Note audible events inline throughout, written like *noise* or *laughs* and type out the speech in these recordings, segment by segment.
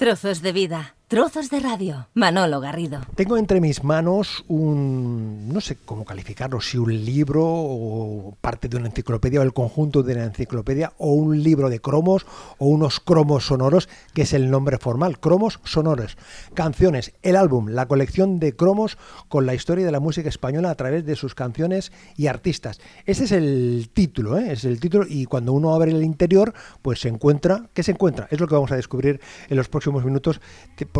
Trozos de vida. Trozos de radio. Manolo Garrido. Tengo entre mis manos un, no sé cómo calificarlo, si un libro o parte de una enciclopedia o el conjunto de la enciclopedia o un libro de cromos o unos cromos sonoros, que es el nombre formal, cromos sonoros. Canciones, el álbum, la colección de cromos con la historia de la música española a través de sus canciones y artistas. Ese es el título, ¿eh? es el título y cuando uno abre el interior, pues se encuentra, ¿qué se encuentra? Es lo que vamos a descubrir en los próximos minutos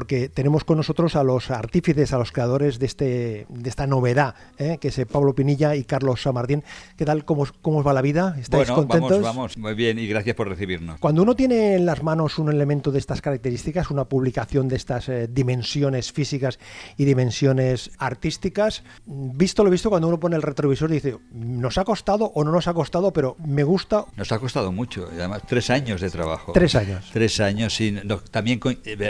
porque tenemos con nosotros a los artífices, a los creadores de, este, de esta novedad, ¿eh? que es eh, Pablo Pinilla y Carlos Samardín. ¿Qué tal? ¿Cómo, cómo os va la vida? ¿Estáis bueno, contentos? Vamos, vamos, muy bien y gracias por recibirnos. Cuando uno tiene en las manos un elemento de estas características, una publicación de estas eh, dimensiones físicas y dimensiones artísticas, visto lo visto, cuando uno pone el retrovisor y dice, nos ha costado o no nos ha costado, pero me gusta. Nos ha costado mucho, además tres años de trabajo. Tres años. Tres años, no, también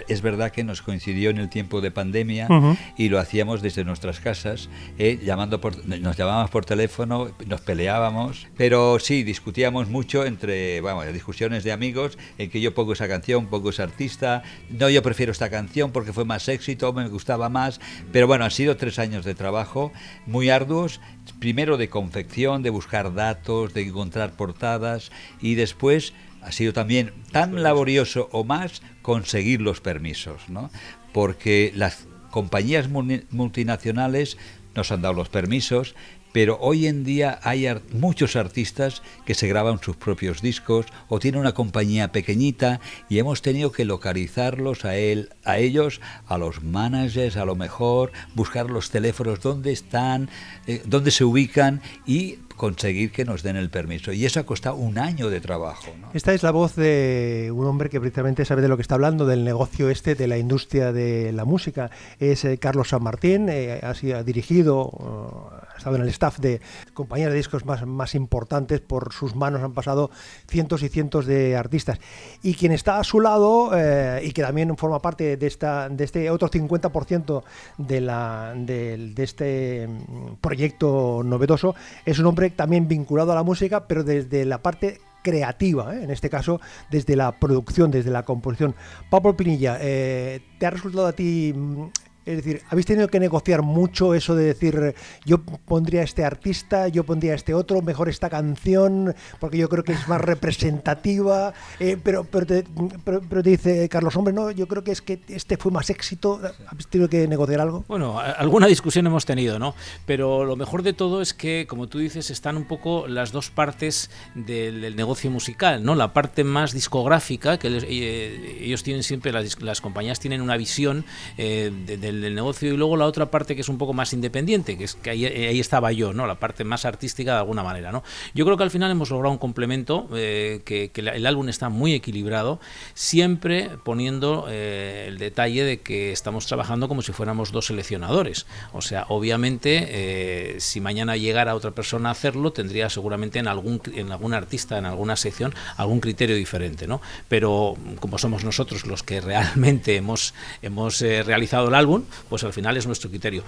es verdad que nos coincidió en el tiempo de pandemia y lo hacíamos desde nuestras casas, eh, llamando por, nos llamábamos por teléfono, nos peleábamos, pero sí, discutíamos mucho entre, vamos, discusiones de amigos, en que yo pongo esa canción, pongo ese artista, no, yo prefiero esta canción porque fue más éxito, me gustaba más, pero bueno, han sido tres años de trabajo muy arduos, primero de confección, de buscar datos, de encontrar portadas y después ha sido también tan laborioso o más conseguir los permisos, ¿no? porque las compañías multinacionales nos han dado los permisos, pero hoy en día hay muchos artistas que se graban sus propios discos o tienen una compañía pequeñita y hemos tenido que localizarlos a él, a ellos, a los managers, a lo mejor buscar los teléfonos dónde están, eh, dónde se ubican y conseguir que nos den el permiso. Y eso ha costado un año de trabajo. Esta es la voz de un hombre que precisamente sabe de lo que está hablando, del negocio este de la industria de la música. Es eh, Carlos San Martín, eh, ha, sido, dirigido, ha estado en el staff de compañías de discos más, más importantes, por sus manos han pasado cientos y cientos de artistas. Y quien está a su lado eh, y que también forma parte de, esta, de este otro 50% de, la, de, de este mm, proyecto novedoso, es un hombre también vinculado a la música, pero desde la parte creativa, ¿eh? en este caso desde la producción, desde la composición. Pablo Pinilla, eh, ¿te ha resultado a ti mm, es decir, ¿habéis tenido que negociar mucho eso de decir, yo pondría este artista, yo pondría este otro, mejor esta canción, porque yo creo que es más representativa, eh, pero, pero, te, pero, te dice Carlos, hombre, no, yo creo que es que este fue más éxito, ¿habéis tenido que negociar algo? Bueno, alguna discusión hemos tenido, ¿no? Pero lo mejor de todo es que, como tú dices, están un poco las dos partes del, negocio musical, ¿no? La parte más discográfica, que eh, ellos tienen siempre, las, las, compañías tienen una visión eh, de del, negocio y luego la otra parte que es un poco más independiente, que es que ahí, estaba yo, ¿no? La parte más artística de alguna manera, ¿no? Yo creo que al final hemos logrado un complemento, eh, que, el álbum está muy equilibrado, siempre poniendo eh, el detalle de que estamos trabajando como si fuéramos dos seleccionadores. O sea, obviamente, eh, si mañana llegara otra persona a hacerlo, tendría seguramente en algún, en algún artista, en alguna sección, algún criterio diferente, ¿no? Pero como somos nosotros los que realmente hemos, hemos realizado el álbum, pues al final es nuestro criterio.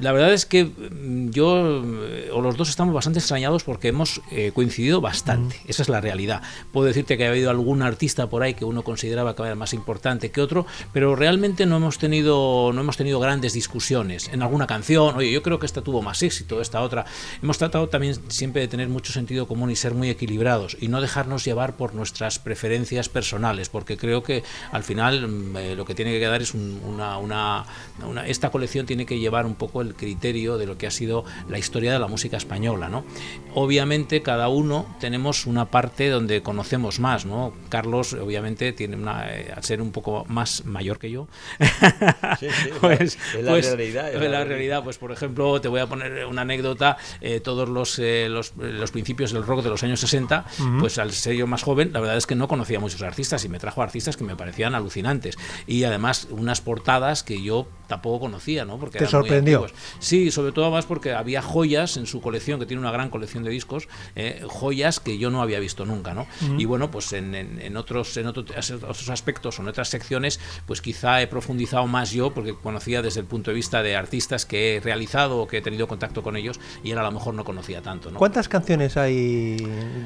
La verdad es que mm, yo eh, o los dos estamos bastante extrañados porque hemos eh, coincidido bastante. Esa es la realidad. Puedo decirte que ha habido algún artista por ahí que uno consideraba que era más importante que otro, pero realmente no hemos tenido no hemos tenido grandes discusiones en alguna canción. Oye, yo creo que esta tuvo más éxito, esta otra. Hemos tratado también siempre de tener mucho sentido común y ser muy equilibrados y no dejarnos llevar por nuestras preferencias personales, porque creo que al final mm, eh, lo que tiene que quedar es una, una esta colección tiene que llevar un poco el criterio de lo que ha sido la historia de la música española. ¿no? Obviamente cada uno tenemos una parte donde conocemos más. ¿no? Carlos obviamente tiene una, eh, al ser un poco más mayor que yo, *laughs* pues, es la pues, realidad. la, realidad. Pues por ejemplo, te voy a poner una anécdota, eh, todos los, eh, los, los, principios del rock de los años 60, pues al ser yo más joven, la verdad es que no conocía muchos artistas y me trajo artistas que me parecían alucinantes. Y además unas portadas que yo tampoco conocía, ¿no? Porque ¿Te sorprendió? Sí, sobre todo más porque había joyas en su colección, que tiene una gran colección de discos, eh, joyas que yo no había visto nunca, ¿no? Y bueno, pues en, en- en otros, en otro- otros aspectos o en otras secciones, pues quizá he profundizado más yo, porque conocía desde el punto de vista de artistas que he realizado o que he tenido contacto con ellos, y él a lo mejor no conocía tanto, ¿no? ¿Cuántas canciones hay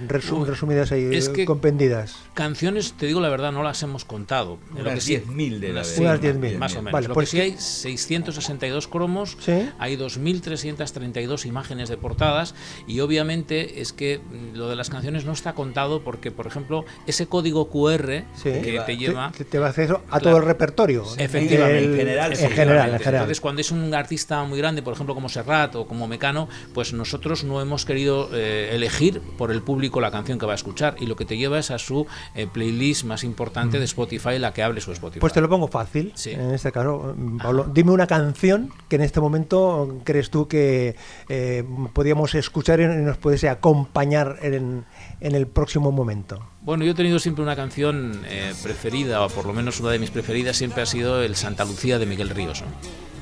resu- resumidas ahí, es que- compendidas? Canciones, te digo la verdad, no las hemos contado. Lo Unas que sí- 10.000 de la sí, Unas 10.000. Más o menos. Vale, Lo pues que sí hay 662 cromos, Sí. hay 2.332 imágenes de portadas y obviamente es que mm, lo de las canciones no está contado porque, por ejemplo, ese código QR Sí. que te lleva... Te, te va a hacer eso a Claro. todo el repertorio. Efectivamente. El- En general, en sí, general, en Efectivamente. general. Entonces, cuando es un artista muy grande, por ejemplo, como Serrat o como Mecano, pues nosotros no hemos querido eh, elegir por el público la canción que va a escuchar y lo que te lleva es a su eh, playlist más importante de Spotify, la que hable su Spotify. Pues te lo pongo fácil. Sí. En este caso, mm, Dime una canción que en este momento crees tú que eh, podíamos escuchar y nos pudiese acompañar en, el próximo momento. Bueno, yo he tenido siempre una canción eh, preferida, o por lo menos una de mis preferidas, siempre ha sido el Santa Lucía de Miguel Ríos.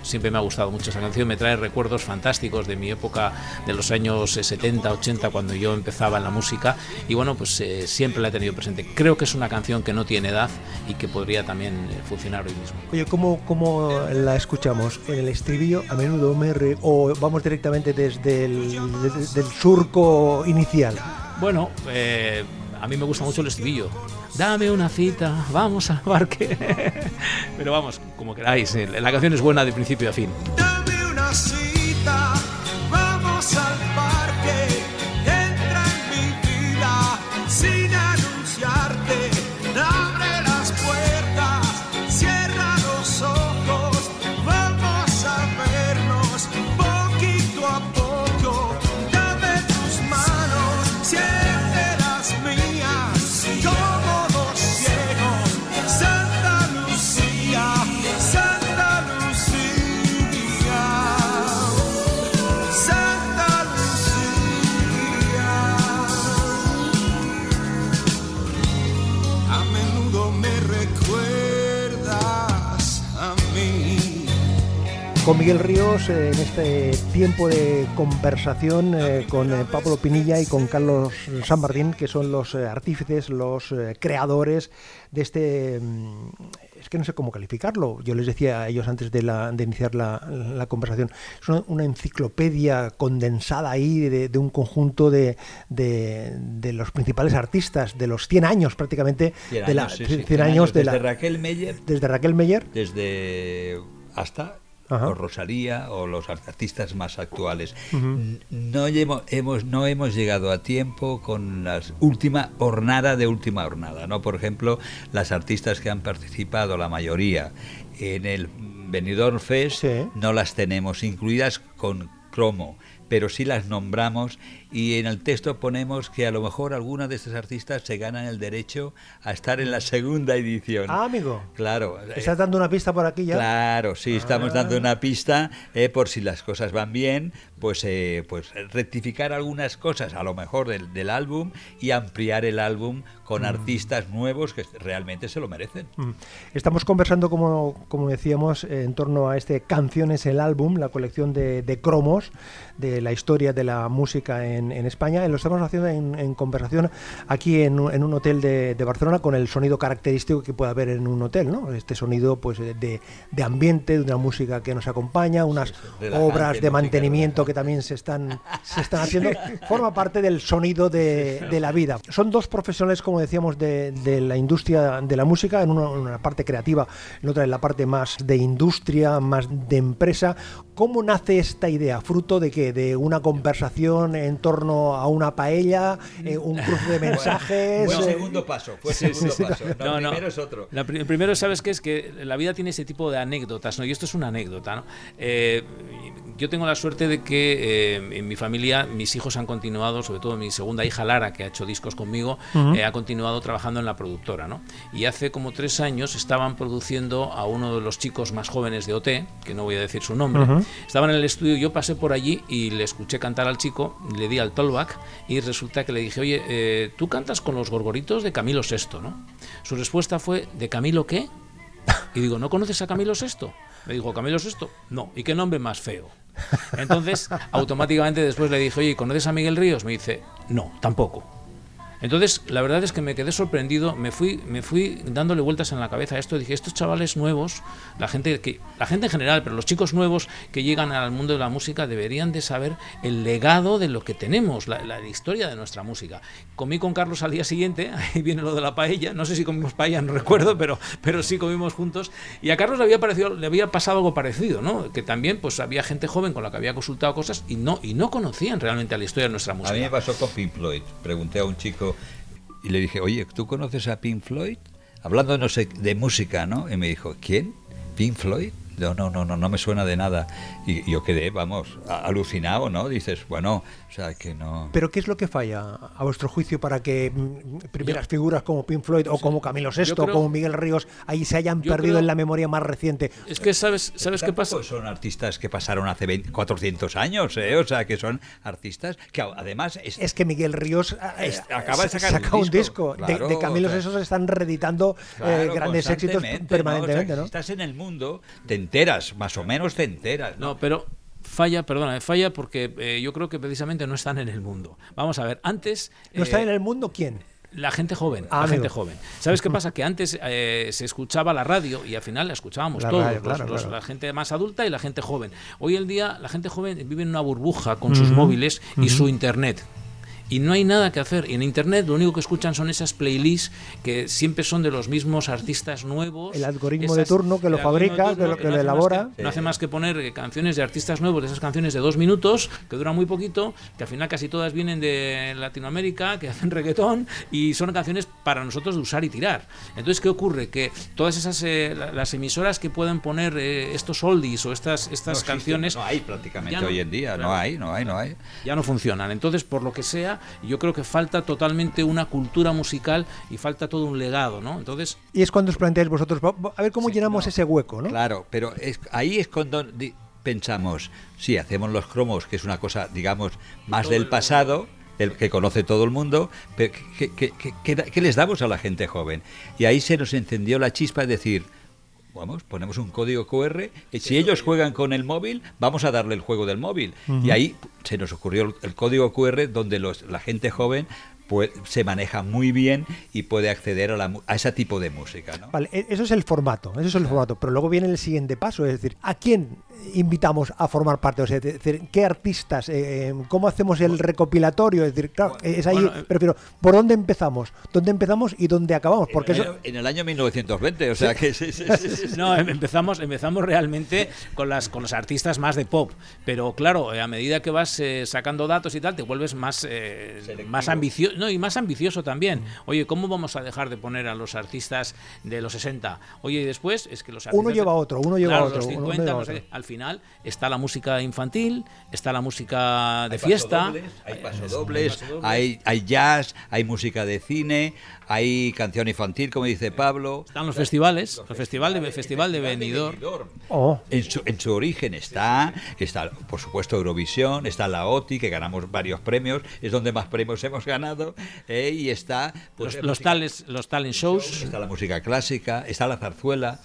Siempre me ha gustado mucho esa canción, me trae recuerdos fantásticos de mi época de los años eh, 70, 80, cuando yo empezaba en la música, y bueno, pues eh, siempre la he tenido presente. Creo que es una canción que no tiene edad y que podría también eh, funcionar hoy mismo. Oye, ¿cómo, ¿cómo la escuchamos? ¿En el estribillo a menudo me re- o vamos directamente desde el desde el surco inicial? Bueno, eh, a mí me gusta mucho el estribillo. Dame una cita, vamos al parque. *laughs* Pero vamos, como queráis, eh, la canción es buena de principio a fin. Dame una cita, vamos al parque, Miguel Ríos, eh, en este tiempo de conversación eh, con eh, Pablo Pinilla y con Carlos San Martín, que son los eh, artífices, los creadores de este... mm, Es que no sé cómo calificarlo. Yo les decía a ellos antes de, la- de iniciar la, la conversación. Es una, una enciclopedia condensada ahí de, de un conjunto de, de- los principales artistas de los 100 años prácticamente. 100 de la, años, sí, sí, 100 años de desde la, Raquel Meyer desde Raquel Meyer. desde hasta Ajá. o Rosalía o los artistas más actuales. No hemos, hemos no hemos llegado a tiempo con la última hornada de última hornada, ¿no? Por ejemplo, las artistas que han participado, la mayoría, en el Benidorm Fest, Sí. no las tenemos incluidas con cromo, pero sí las nombramos y en el texto ponemos que a lo mejor alguna de estas artistas se ganan el derecho a estar en la segunda edición. Ah, amigo. Claro. ¿Estás dando una pista por aquí ya? Claro, sí, estamos Ah. dando una pista eh, por si las cosas van bien, pues, eh, pues rectificar algunas cosas a lo mejor del, del álbum y ampliar el álbum con artistas nuevos que realmente se lo merecen. Mm. Estamos conversando, como, como decíamos, en torno a este Canciones, el álbum, la colección de, de cromos de la historia de la música en, en España. Y lo estamos haciendo en, en conversación aquí en, un- en un hotel de, de Barcelona con el sonido característico que puede haber en un hotel, ¿no? Este sonido pues de, de ambiente, de una música que nos acompaña, unas relajante, obras de mantenimiento que también se están, se están haciendo. *laughs* Forma parte del sonido de, de la vida. Son dos profesionales, como decíamos, de, la industria de la música, en una, en una parte creativa, en otra en la parte más de industria, más de empresa. ¿Cómo nace esta idea? ¿Fruto de qué? ¿De una conversación en torno a una paella? eh, ¿Un *laughs* cruce de mensajes? Fue el eh, segundo paso, fue el Sí, segundo sí, sí. paso. No, primero es otro. La pri- primero, ¿sabes qué? Es que la vida tiene ese tipo de anécdotas, ¿no? Y esto es una anécdota, ¿no? Eh, yo tengo la suerte de que eh, en mi familia mis hijos han continuado, sobre todo mi segunda hija Lara, que ha hecho discos conmigo, eh, ha continuado trabajando en la productora, ¿no? Y hace como tres años estaban produciendo a uno de los chicos más jóvenes de OT, que no voy a decir su nombre, estaban en el estudio, yo pasé por allí y le escuché cantar al chico, le di al tollback y resulta que le dije, oye, eh, tú cantas con los gorgoritos de Camilo VI, ¿no? Su respuesta fue, ¿de Camilo qué? Y digo, ¿no conoces a Camilo Sesto? Me dijo, ¿Camilo Sesto? No. ¿Y qué nombre más feo? Entonces, automáticamente después le dije, oye, ¿conoces a Miguel Ríos? Me dice, no, tampoco. Entonces, la verdad es que me quedé sorprendido, me fui, me fui dándole vueltas en la cabeza a esto, dije, estos chavales nuevos, la gente que la gente en general, pero los chicos nuevos que llegan al mundo de la música deberían de saber el legado de lo que tenemos, la, la historia de nuestra música. Comí con Carlos al día siguiente, *laughs* ahí viene lo de la paella, no sé si comimos paella, no recuerdo, pero pero sí comimos juntos y a Carlos le había parecido le había pasado algo parecido, ¿no? Que también pues había gente joven con la que había consultado cosas y no y no conocían realmente la historia de nuestra música. A mí me pasó con Pink Floyd. Pregunté a un chico y le dije, oye, ¿tú conoces a Pink Floyd? Hablando, de música, ¿no? Y me dijo, ¿quién? ¿Pink Floyd? No, no, no, no, no me suena de nada. Y yo quedé, vamos, alucinado, ¿no? Dices, bueno, o sea, que no... Pero ¿qué es lo que falla, a vuestro juicio, para que mm, primeras figuras como Pink Floyd o como Camilo Sesto o como Miguel Ríos ahí se hayan perdido creo- en la memoria más reciente? Es que sabes, ¿sabes qué pasa? Tampoco son artistas que pasaron hace 20 400 años, ¿eh? O sea, que son artistas que además... es- Es que Miguel Ríos eh, Es- acaba de sa- sacar un saca un disco, disco. De- claro, de, Camilo o sea, Sesto se están reeditando eh, grandes éxitos permanentemente, ¿no? O sea, ¿no? Si estás en el mundo, te enteras, más o menos te enteras. ¿no? No, pero falla, perdona, falla porque eh, yo creo que precisamente no están en el mundo. Vamos a ver, antes... ¿No está eh, en el mundo quién? La gente joven, Ah, la amigo. gente joven. ¿Sabes qué *laughs* pasa? Que antes eh, se escuchaba la radio y al final la escuchábamos La todos, radio, claro, los- claro. la gente más adulta y la gente joven. Hoy en día la gente joven vive en una burbuja con sus móviles y su internet. Y no hay nada que hacer. Y en internet lo único que escuchan son esas playlists que siempre son de los mismos artistas nuevos. El algoritmo de turno que lo fabrica, que lo- que lo no más elabora. no hace más que poner eh, canciones de artistas nuevos, de esas canciones de dos minutos, que duran muy poquito, que al final casi todas vienen de Latinoamérica, que *laughs* hacen reggaetón, y son canciones para nosotros de usar y tirar. Entonces, ¿qué ocurre? Que todas esas, eh, la- las emisoras que puedan poner eh, estos oldies o estas, No estas existe, canciones... No hay prácticamente no- hoy en día, claro. no hay, no hay, no hay. ya no funcionan. Entonces, por lo que sea, yo creo que falta totalmente una cultura musical y falta todo un legado, ¿no? Entonces, Y es cuando os planteáis vosotros, "Va- va- a ver cómo llenamos ese hueco, ¿no? Claro, pero es, ahí es cuando pensamos, sí, hacemos los cromos, que es una cosa, digamos, más del pasado, el que conoce todo el mundo, pero ¿qué, qué- qué- qué les damos a la gente joven? Y ahí se nos encendió la chispa de decir, vamos, ponemos un código QR, y si ellos juegan con el móvil, vamos a darle el juego del móvil. Y ahí se nos ocurrió el, el código QR donde los, la gente joven pues, se maneja muy bien y puede acceder a, la a ese tipo de música. ¿no? Vale, e- eso es el formato, eso es el formato, pero luego viene el siguiente paso, es decir, ¿a quién invitamos a formar parte? O sea, es decir, ¿qué artistas? Eh, ¿Cómo hacemos el recopilatorio? Es decir, claro, es ahí, Bueno, eh, prefiero, ¿por dónde empezamos? ¿Dónde empezamos y dónde acabamos? Porque en, eso, el, en el año 1920, o sea que sí, sí, sí, sí, sí. *laughs* No, em- empezamos, empezamos realmente con las con los artistas más de pop, pero claro, eh, a medida que vas eh, sacando datos y tal, te vuelves más eh, más ambicioso, no, y más ambicioso también. Oye, ¿cómo vamos a dejar de poner a los artistas de los 60? Oye, y después es que los artistas Uno lleva a otro, uno lleva a Claro, otro, los uno 50, lleva a no sé otro. al final está la música infantil, está la música de Hay fiesta, pasodobles, hay pasodobles, hay, hay jazz, hay música de cine, hay canción infantil, como dice Pablo. están los festivales, el festival de festival de Benidorm. Oh, En su, en su origen está, está, por supuesto, Eurovisión, está la OTI, que ganamos varios premios, es donde más premios hemos ganado, eh, y está... pues, Los, los música- tales, los talent shows. Está la música clásica, está la zarzuela.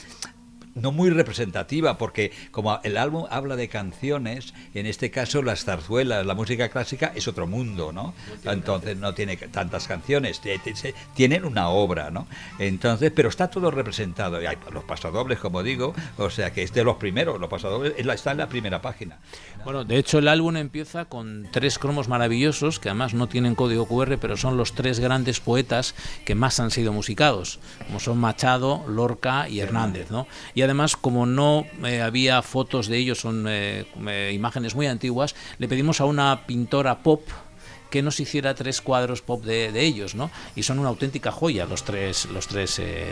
No muy representativa, porque como el álbum habla de canciones, en este caso las zarzuelas, la música clásica es otro mundo, ¿no? Entonces no tiene tantas canciones, tienen una obra, ¿no? Entonces, pero está todo representado. Y hay los pasadobles, como digo, o sea que es de los primeros, los pasadobles está en la primera página. Bueno, de hecho el álbum empieza con tres cromos maravillosos que además no tienen código QR, pero son los tres grandes poetas que más han sido musicados, como son Machado, Lorca y Hernández, ¿no? Además, como no eh, había fotos de ellos, son eh, eh, imágenes muy antiguas, le pedimos a una pintora pop que nos hiciera tres cuadros pop de, de ellos, ¿no? Y son una auténtica joya los tres, los tres eh,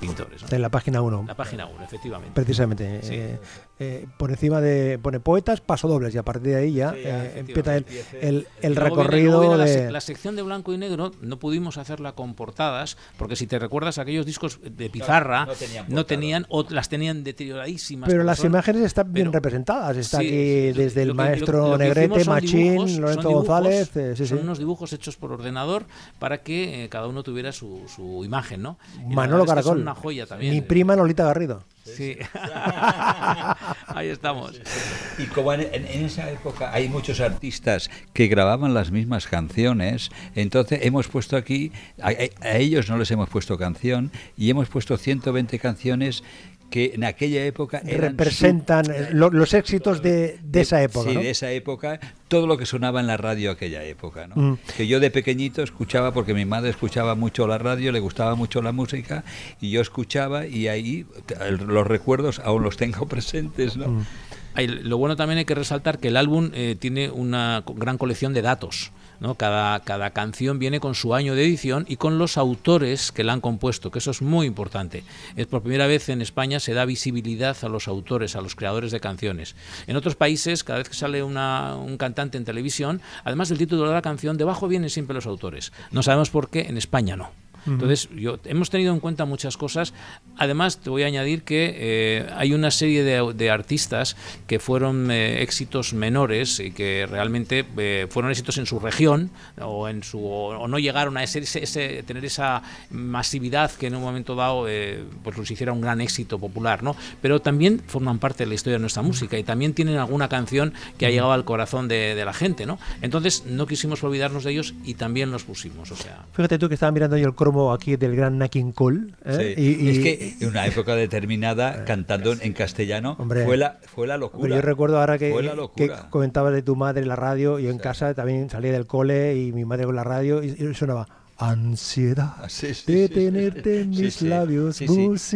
pintores. ¿no? en la página 1. La página 1, efectivamente. Precisamente. Sí. eh, eh, por encima de pone poetas, pasodobles y a partir de ahí ya Sí, eh, empieza el, el, el viene- recorrido viene de... la sección de blanco y negro no pudimos hacerla con portadas porque si te recuerdas aquellos discos de pizarra no tenían no tenían o las tenían deterioradísimas Pero las son. imágenes están bien Pero- representadas. Está Sí, aquí desde el maestro lo- lo que Negrete, Machín, Lorenzo González. Eh, sí, son sí. unos dibujos hechos por ordenador para que eh, cada uno tuviera su, su imagen, ¿no? Y Manolo es Caracol. son una joya también. Mi prima Lolita Garrido. Sí. *laughs* *laughs* Ahí estamos. Y como en, esa época hay muchos artistas que grababan las mismas canciones, entonces hemos puesto aquí, a ellos no les hemos puesto canción, y hemos puesto 120 canciones que en aquella época eran Representan su- lo- los éxitos de, de esa época. Sí, ¿no? de esa época, todo lo que sonaba en la radio aquella época, ¿no? Mm. Que yo de pequeñito escuchaba, porque mi madre escuchaba mucho la radio, le gustaba mucho la música, y yo escuchaba, y ahí los recuerdos aún los tengo *laughs* presentes, ¿no? Mm. Lo bueno también hay que resaltar que el álbum eh, tiene una gran colección de datos. ¿No? Cada, cada canción viene con su año de edición y con los autores que la han compuesto, que eso es muy importante. Es por primera vez en España se da visibilidad a los autores, a los creadores de canciones. En otros países, cada vez que sale una- un cantante en televisión, además del título de la canción, debajo vienen siempre los autores. No sabemos por qué, en España no. Entonces, yo, hemos tenido en cuenta muchas cosas. Además, te voy a añadir que eh, hay una serie de, de artistas que fueron eh, éxitos menores y que realmente eh, fueron éxitos en su región o, en su, o, o no llegaron a ese, ese- tener esa masividad que en un momento dado eh, pues los hiciera un gran éxito popular. ¿no? Pero también forman parte de la historia de nuestra música y también tienen alguna canción que ha llegado al corazón de, de la gente. ¿no? Entonces, no quisimos olvidarnos de ellos y también los pusimos. O sea, Fíjate tú que estaba mirando yo el cromo aquí del gran Nakin Cole. ¿eh? Sí. Y- y- es que en una época determinada, *laughs* cantando en, en castellano, Hombre. fue, la, fue la locura. Pero yo recuerdo ahora que, que comentabas de tu madre en la radio, yo en casa también salía del cole y mi madre con la radio y, y sonaba ansiedad Ah, sí, sí, de tenerte en mis labios sí,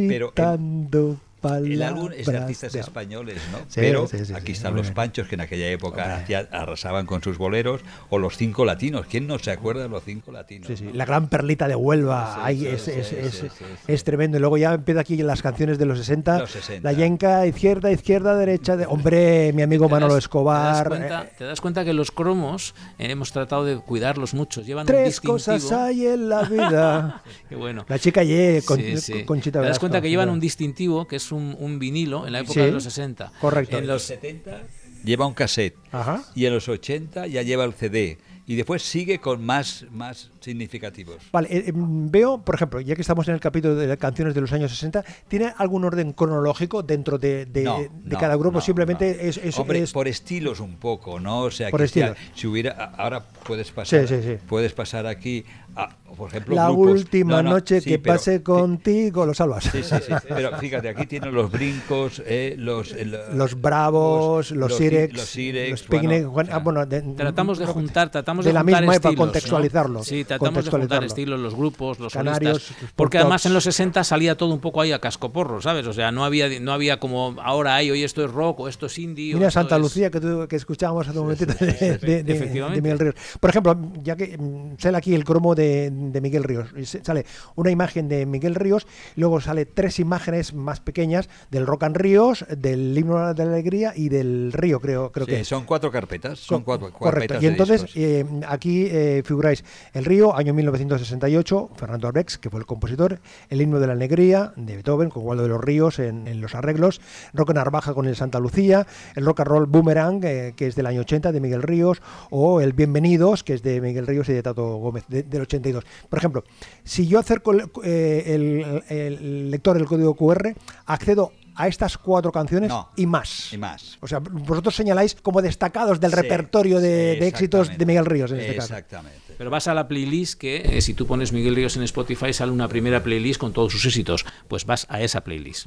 pero musitando palabras. El álbum es de artistas españoles, ¿no? Sí, Pero sí, sí, aquí sí, están los panchos que en aquella época hacía- arrasaban con sus boleros, o los cinco latinos. ¿Quién no se acuerda de los cinco latinos? Sí, sí, no? la gran perlita de Huelva, ahí es, tremendo. Y luego ya empieza aquí las canciones de los 60, Los 60. la yenca, izquierda, izquierda, derecha, de... hombre, mi amigo ¿Te Manolo das- Escobar. ¿te das, cuenta, eh, te das cuenta que los cromos eh, hemos tratado de cuidarlos? Llevan un tres cosas hay en la vida. *laughs* Qué bueno. La chica Ye, con, Sí, sí. Conchita Te das cuenta que llevan un distintivo, que es un, un vinilo en la época Sí, de los 60. correcto. En los los, 70 lleva un cassette. Ajá. Y en los 80 ya lleva el CD. Y después sigue con más, más significativos. Vale, eh, em, veo, por ejemplo, ya que estamos en el capítulo de las canciones de los años 60, ¿tiene algún orden cronológico dentro de, de- No, de no, cada grupo? no, Simplemente es, es- Hombre, es- por estilos un poco, ¿no? O sea, Por que ya- si hubiera ahora puedes pasar, Sí, sí, sí. puedes pasar aquí, a, por ejemplo, la grupos. última No, no, noche sí, que pero- pase contigo, lo salvas. Sí, sí, sí. Pero fíjate, aquí tienen los brincos, eh, los, el- Los bravos, los, los Sirex, los Sirex, los picnic, bueno, Juan- o sea, ah, bueno, de- tratamos de juntar, tratamos de de, la juntar misma estilos, ¿no? contextualizarlo, Sí, tratamos de juntar estilos, los grupos, los Canarios, solistas, porque además tops. en los 60 salía todo un poco ahí a cascoporro, ¿sabes? O sea, no había no había como ahora hay, hoy esto es rock o esto es indie. Mira Santa es- Lucía que, tú- que escuchábamos hace un momentito de, de- de- Efectivamente. de Miguel Ríos. Por ejemplo, ya que mm, sale aquí el cromo de, de Miguel Ríos, y sale una imagen de Miguel Ríos, luego sale tres imágenes más pequeñas del Rock and Ríos, del himno de la alegría y del río, creo, creo sí, que son cuatro carpetas, son cuatro Correcto. carpetas Y entonces eh, aquí eh, figuráis El Río, año 1968, Fernando Arbex, que fue el compositor, El himno de la alegría de Beethoven, con Waldo de los Ríos en, en los arreglos, Rock Narvaja con el Santa Lucía, el Rock and Roll Boomerang, eh, que es del año 80 de Miguel Ríos, o el Bienvenidos, que es de Miguel Ríos y de Tato Gómez, de- del 82. Por ejemplo, si yo acerco el, eh, el- el lector del código QR, accedo a estas cuatro canciones No. y más. y más. O sea, vosotros señaláis como destacados del Sí, repertorio de, sí, de éxitos de. Miguel Ríos en este caso. Exactamente. Pero vas a la playlist que eh, si tú pones Miguel Ríos en Spotify sale una primera playlist con todos sus éxitos, pues vas a esa playlist.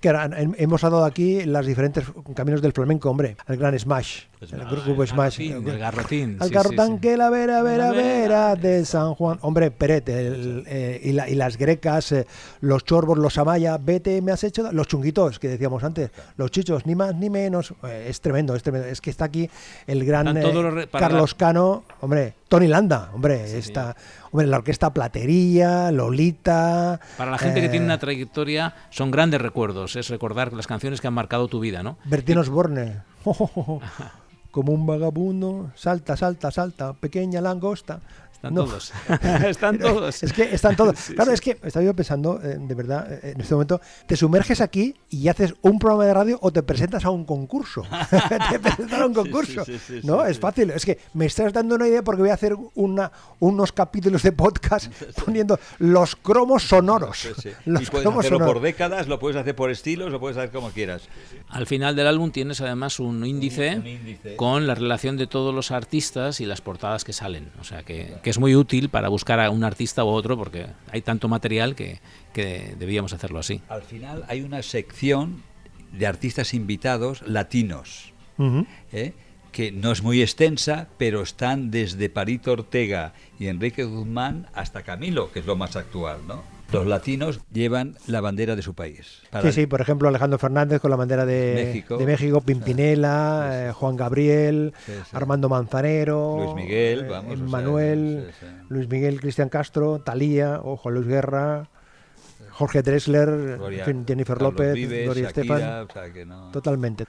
Que ahora, hemos dado aquí los diferentes caminos del flamenco, hombre. El gran Smash, el grupo Smash. Garrotín, el Garrotín. Sí, Garrotán sí, sí. que la vera, vera, vera. de San Juan. Hombre, Peret, el, eh, y, la- y las grecas, eh, los chorbos, los amaya, vete, me has hecho. Los chunguitos que decíamos antes, los chichos, ni más ni menos. Eh, es tremendo, es tremendo. Es que está aquí el gran Carlos Cano, hombre, Tony Landa, hombre, está, hombre, la orquesta Platería, Lolita. Para la gente que tiene una trayectoria son grandes recuerdos, es recordar las canciones que han marcado tu vida, ¿no? Bertín Osborne. *laughs* como un vagabundo, salta, salta, salta, pequeña langosta. Están No. todos. *laughs* Están *laughs* todos. Es que están todos. Sí, claro, sí. es que estaba yo pensando, eh, de verdad, eh, en este momento, te sumerges aquí y haces un programa de radio o te presentas a un concurso. *laughs* te presentas a un concurso. sí, sí, sí, no, sí, es sí. fácil. Es que me estás dando una idea porque voy a hacer una, unos capítulos de podcast poniendo los cromos sonoros. Sí, sí. Los Y puedes cromos hacerlo sonoros. por décadas, lo puedes hacer por estilos, lo puedes hacer como quieras. Al final del álbum tienes además un índice, un índice. con la relación de todos los artistas y las portadas que salen. O sea que, que es muy útil para buscar a un artista u otro porque hay tanto material que, que debíamos hacerlo así. Al final hay una sección de artistas invitados latinos. ¿eh? que no es muy extensa, pero están desde Parito Ortega y Enrique Guzmán hasta Camilo, que es lo más actual, ¿no? Los latinos llevan la bandera de su país. Para- Sí, sí, por ejemplo, Alejandro Fernández con la bandera de México. de México, Pimpinela, Sí, sí. eh, Juan Gabriel, Sí. Armando Manzanero, Luis Miguel, eh, vamos, Manuel. Luis Miguel, Cristian Castro, Talía, o Juan Luis Guerra, Jorge Dressler, Gloria- Jennifer Carlos López, Vives, Gloria Shakira, Estefan, o sea que no- totalmente.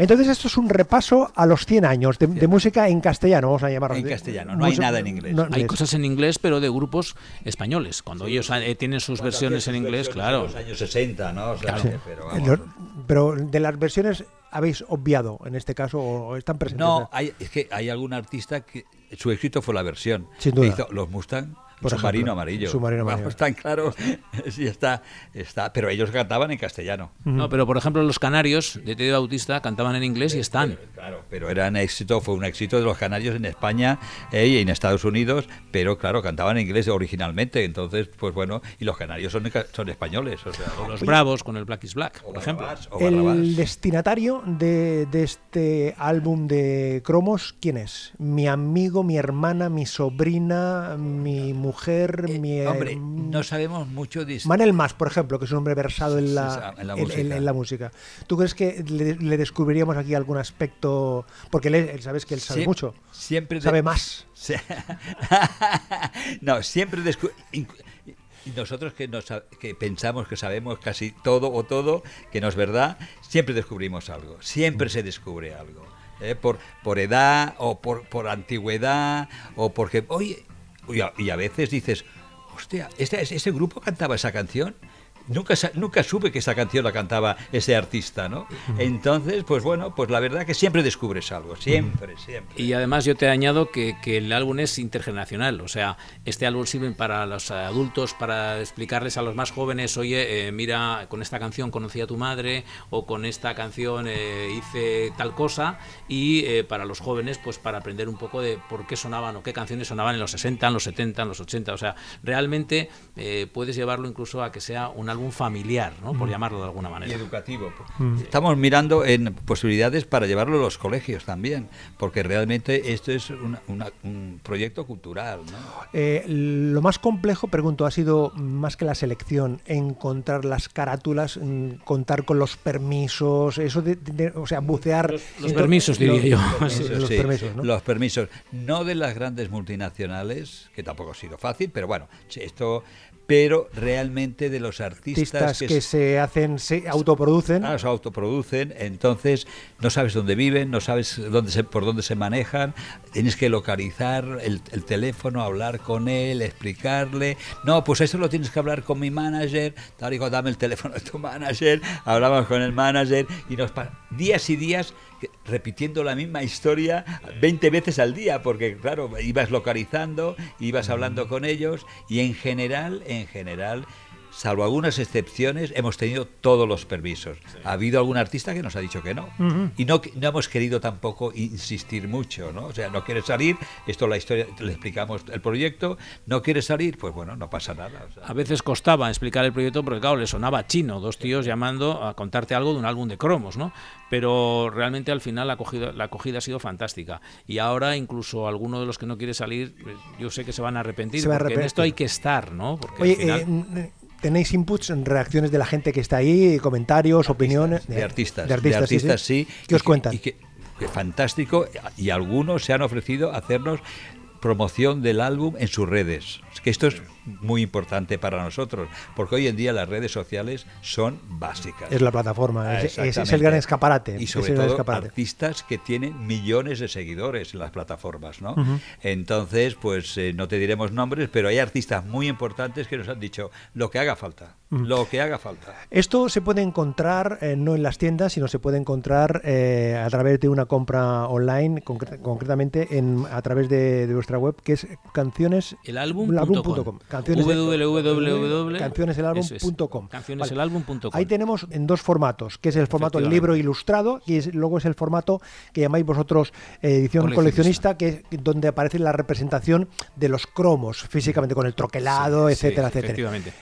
Entonces esto es un repaso a los 100 años de, de música en castellano, vamos a llamarlo. En castellano, no hay nada en inglés. no, Hay cosas en inglés, pero de grupos españoles. Cuando ellos eh, tienen sus versiones en inglés, claro. En los años 60, ¿no? O sea, Sí. pero, vamos, lo- pero de las versiones habéis obviado en este caso o están presentes. No, hay, es que hay algún artista que su éxito fue la versión. Sin duda. Que hizo los Mustang, Por submarino ejemplo, amarillo. Submarino Vamos, tan claro. *laughs* sí, está, está. Pero ellos cantaban en castellano. No, pero por ejemplo los canarios de Teddy Bautista cantaban en inglés y están. Claro, pero era un éxito, fue un éxito de los canarios en España eh, y en Estados Unidos, pero claro, cantaban en inglés originalmente, entonces, pues bueno, y los canarios son, son españoles, o sea, Los Bravos con el Black is Black, por ejemplo. Barrabás, o El destinatario de, de este álbum de cromos, ¿quién es? Mi amigo, mi hermana, mi sobrina, mi mujer, mi... Eh, Hombre, herm- no sabemos mucho de Manel Mas, por ejemplo, que es un hombre versado en la, en la música. en- en la música. ¿Tú crees que le, le descubriríamos aquí algún aspecto? Porque él, él sabes que él sabe mucho. Siempre de- Sabe más. *laughs* *laughs* No, siempre nosotros que, nos, sa- que pensamos que sabemos casi todo o todo, que no es verdad, siempre descubrimos algo, siempre se descubre algo. ¿eh? Por, por edad o por, por antigüedad o porque, oye, y a, veces dices, hostia, ¿este, ese grupo cantaba esa canción. Nunca, nunca supe que esa canción la cantaba ese artista, ¿no? Entonces, pues bueno, pues la verdad que siempre descubres algo, siempre, siempre. Y además yo te añado que, que el álbum es intergeneracional, o sea, este álbum sirve para los adultos, para explicarles a los más jóvenes, oye, eh, mira, con esta canción conocí a tu madre, o con esta canción eh, hice tal cosa, y eh, para los jóvenes, pues para aprender un poco de por qué sonaban o qué canciones sonaban en los 60, en los 70, en los 80, o sea, realmente eh, puedes llevarlo incluso a que sea un álbum familiar, ¿no? Por llamarlo de alguna y manera. educativo. Estamos mirando en posibilidades para llevarlo a los colegios también, porque realmente esto es una- una- un proyecto cultural. ¿no? Eh, lo más complejo, pregunto, ha sido más que la selección, encontrar las carátulas, mm, contar con los permisos, eso de, de- o sea, bucear. Los- permisos, diría yo. Los, *laughs* Sí, los Sí, permisos, ¿no? los permisos. No de las grandes multinacionales, que tampoco ha sido fácil, pero bueno, esto, pero realmente de los artistas, Artistas que, s- se hacen, se autoproducen. Ah, se autoproducen, entonces no sabes dónde viven, no sabes dónde se, por dónde se manejan, tienes que localizar el, el teléfono, hablar con él, explicarle. No, pues eso lo tienes que hablar con mi manager, tal y cual, dame el teléfono de tu manager, hablamos con el manager y nos días y días que- repitiendo la misma historia 20 veces al día, porque claro, ibas localizando, ibas hablando con ellos y en general, en general, salvo algunas excepciones, hemos tenido todos los permisos. Ha habido algún artista que nos ha dicho que no. Y no, no hemos querido tampoco insistir mucho, ¿no? O sea, no quiere salir, esto la historia, le explicamos el proyecto, no quiere salir, pues bueno, no pasa nada. o sea. A veces costaba explicar el proyecto porque, claro, le sonaba chino, dos tíos llamando a contarte algo de un álbum de cromos, ¿no? Pero realmente al final la acogida, la acogida ha sido fantástica. Y ahora incluso alguno de los que no quiere salir, eh, yo sé que se van a arrepentir, Se va a porque en esto hay arrepentir. que estar, ¿no? Porque Oye, al final... eh, ¿tenéis inputs, reacciones de la gente que está ahí, comentarios, opiniones? de artistas, De artistas, sí, sí. ¿Qué os cuentan? Y que, que fantástico, y algunos se han ofrecido a hacernos promoción del álbum en sus redes. Es que esto es muy importante para nosotros, porque hoy en día las redes sociales son básicas. Es la plataforma, es, es- es el gran escaparate. Y sobre todo escaparate. artistas que tienen millones de seguidores en las plataformas, ¿no? Entonces, pues eh, no te diremos nombres, pero hay artistas muy importantes que nos han dicho lo que haga falta, lo que haga falta. Esto se puede encontrar eh, no en las tiendas, sino se puede encontrar eh, a través de una compra online, concre- concretamente en, a través de, de vuestra web, que es canciones El álbum álbum.com. Canciones cancioneselalbum.com. Ahí tenemos en dos formatos, que es el formato el libro ilustrado y es- luego es el formato que llamáis vosotros eh, edición Coleccionista. coleccionista, que es donde aparece la representación de los cromos físicamente con el troquelado, Sí, sí, etcétera, etcétera. Efectivamente.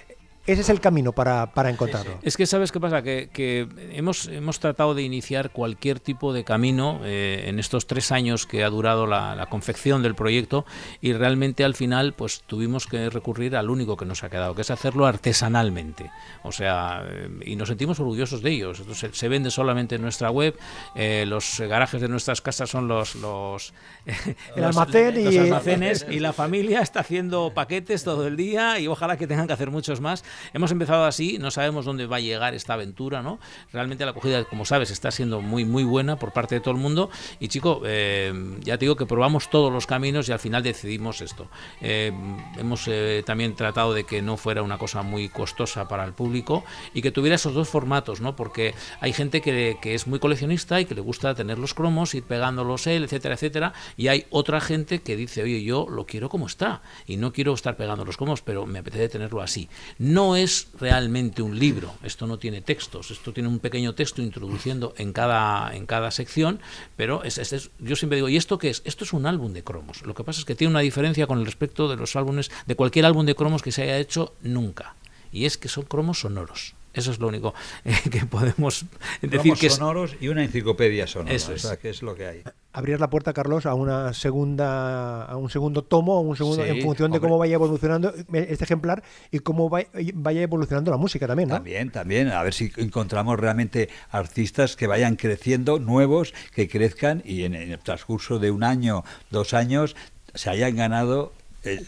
Ese es el camino para, para encontrarlo. Es que sabes qué pasa, que, que hemos, hemos tratado de iniciar cualquier tipo de camino eh, en estos tres años que ha durado la, la confección del proyecto y realmente al final pues tuvimos que recurrir al único que nos ha quedado, que es hacerlo artesanalmente. O sea, eh, y nos sentimos orgullosos de ellos. Se, se vende solamente en nuestra web, eh, los garajes de nuestras casas son los... los *laughs* El los- almacén los y- almacenes y la familia está haciendo paquetes todo el día y ojalá que tengan que hacer muchos más. Hemos empezado así, no sabemos dónde va a llegar esta aventura, ¿no? Realmente la acogida, como sabes, está siendo muy, muy buena por parte de todo el mundo. Y chico, eh, ya te digo que probamos todos los caminos y al final decidimos esto. Eh, hemos eh, también tratado de que no fuera una cosa muy costosa para el público y que tuviera esos dos formatos, ¿no? Porque hay gente que, es muy coleccionista y que le gusta tener los cromos, ir pegándolos él, etcétera, etcétera. Y hay otra gente que dice, oye, yo lo quiero como está y no quiero estar pegando los cromos, pero me apetece tenerlo así. No es realmente un libro, esto no tiene textos, esto tiene un pequeño texto introduciendo en cada, en cada sección, pero es- es- yo siempre digo, ¿y esto qué es? Esto es un álbum de cromos. Lo que pasa es que tiene una diferencia con el respecto de los álbumes, de cualquier álbum de cromos que se haya hecho nunca, y es que son cromos sonoros. Eso es lo único eh, *laughs* que podemos decir Cromos que es, sonoros y una enciclopedia sonora, Eso o es. sea, que es lo que hay. Abrir la puerta, Carlos, a una segunda, a un segundo tomo, a un segundo, Sí, en función de hombre. cómo vaya evolucionando este ejemplar y cómo vaya, vaya evolucionando la música también, ¿no? También, también, a ver si encontramos realmente artistas que vayan creciendo, nuevos, que crezcan y en, en el transcurso de un año, dos años, se hayan ganado eh,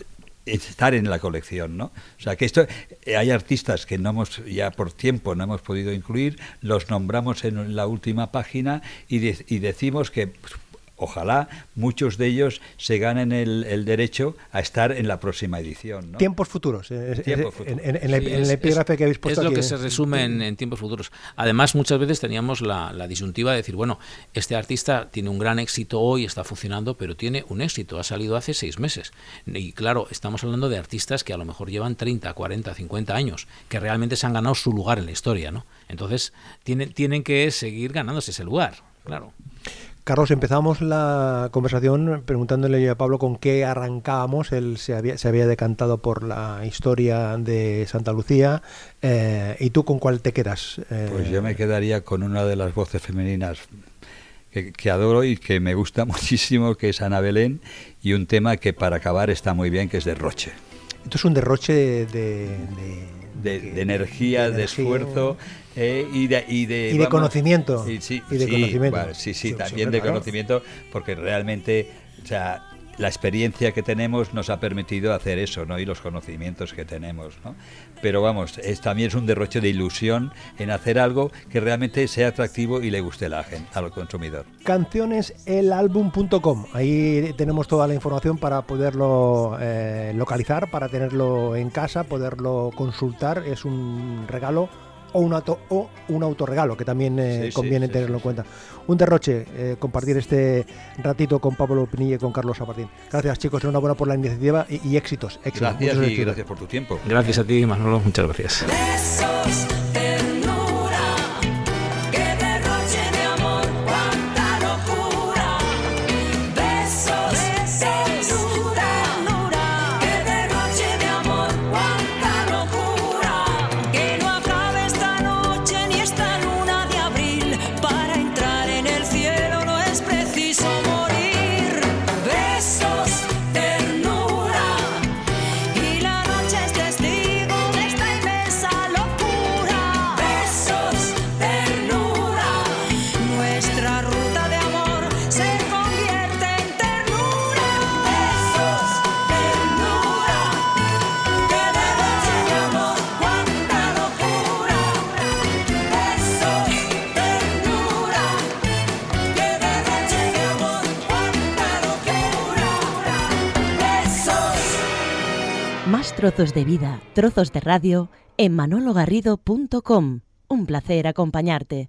estar en la colección, ¿no? O sea, que esto, eh, hay artistas que no hemos, ya por tiempo no hemos podido incluir, los nombramos en la última página y, y decimos que pues, ojalá muchos de ellos se ganen el, el derecho a estar en la próxima edición, ¿no? Tiempos futuros. eh, es- Tiempos es- futuros. En, en- en el, Sí, en el es- epígrafe es- que habéis puesto Es lo aquí, que ¿eh? se resume en, en tiempos futuros. Además, muchas veces teníamos la, la disyuntiva de decir, bueno, este artista tiene un gran éxito hoy, está funcionando, pero tiene un éxito, ha salido hace seis meses. Y claro, estamos hablando de artistas que a lo mejor llevan 30, 40, 50 años, que realmente se han ganado su lugar en la historia, ¿no? Entonces, tienen, tienen que seguir ganándose ese lugar, claro. Carlos, empezamos la conversación preguntándole a Pablo con qué arrancábamos. Él se había, se había decantado por la historia de Santa Lucía. eh, ¿Y tú con cuál te quedas? Eh, Pues yo me quedaría con una de las voces femeninas que, que adoro y que me gusta *laughs* muchísimo, que es Ana Belén, y un tema que para acabar está muy bien, que es de Roche. Esto es un derroche de... de- De, de energía, de, esfuerzo eh, y de, y de, Y conocimiento. y sí, Y de sí, conocimiento. bueno, sí, sí, Sí, también de claro. conocimiento, porque realmente, o sea, la experiencia que tenemos nos ha permitido hacer eso, ¿no? Y los conocimientos que tenemos, ¿no? Pero vamos, también es un derroche de ilusión en hacer algo que realmente sea atractivo y le guste a la gente, al consumidor. Cancioneselalbum.com. Ahí tenemos toda la información para poderlo eh, localizar, para tenerlo en casa, poderlo consultar. Es un regalo o un, auto, o un autorregalo, que también eh, Sí, conviene sí, tenerlo sí, en cuenta. Un derroche, eh, compartir este ratito con Pablo Pinilla y con Carlos Sapartín. Gracias chicos, enhorabuena por la iniciativa y, y éxitos. éxitos, Gracias muchos y éxitos. gracias por tu tiempo. Gracias a ti, Manolo, muchas gracias. Trozos de vida, trozos de radio en manologarrido.com. Un placer acompañarte.